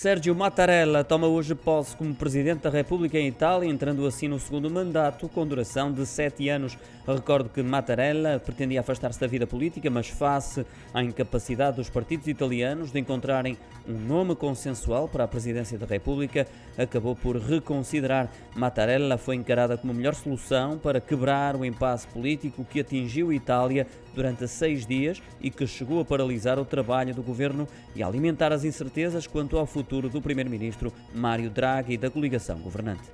Sérgio Mattarella toma hoje posse como Presidente da República em Itália, entrando assim no segundo mandato com duração de sete anos. Recordo que Mattarella pretendia afastar-se da vida política, mas face à incapacidade dos partidos italianos de encontrarem um nome consensual para a Presidência da República, acabou por reconsiderar. Mattarella foi encarada como a melhor solução para quebrar o impasse político que atingiu a Itália durante seis dias e que chegou a paralisar o trabalho do governo e a alimentar as incertezas quanto ao futuro do primeiro-ministro Mário Draghi da coligação governante.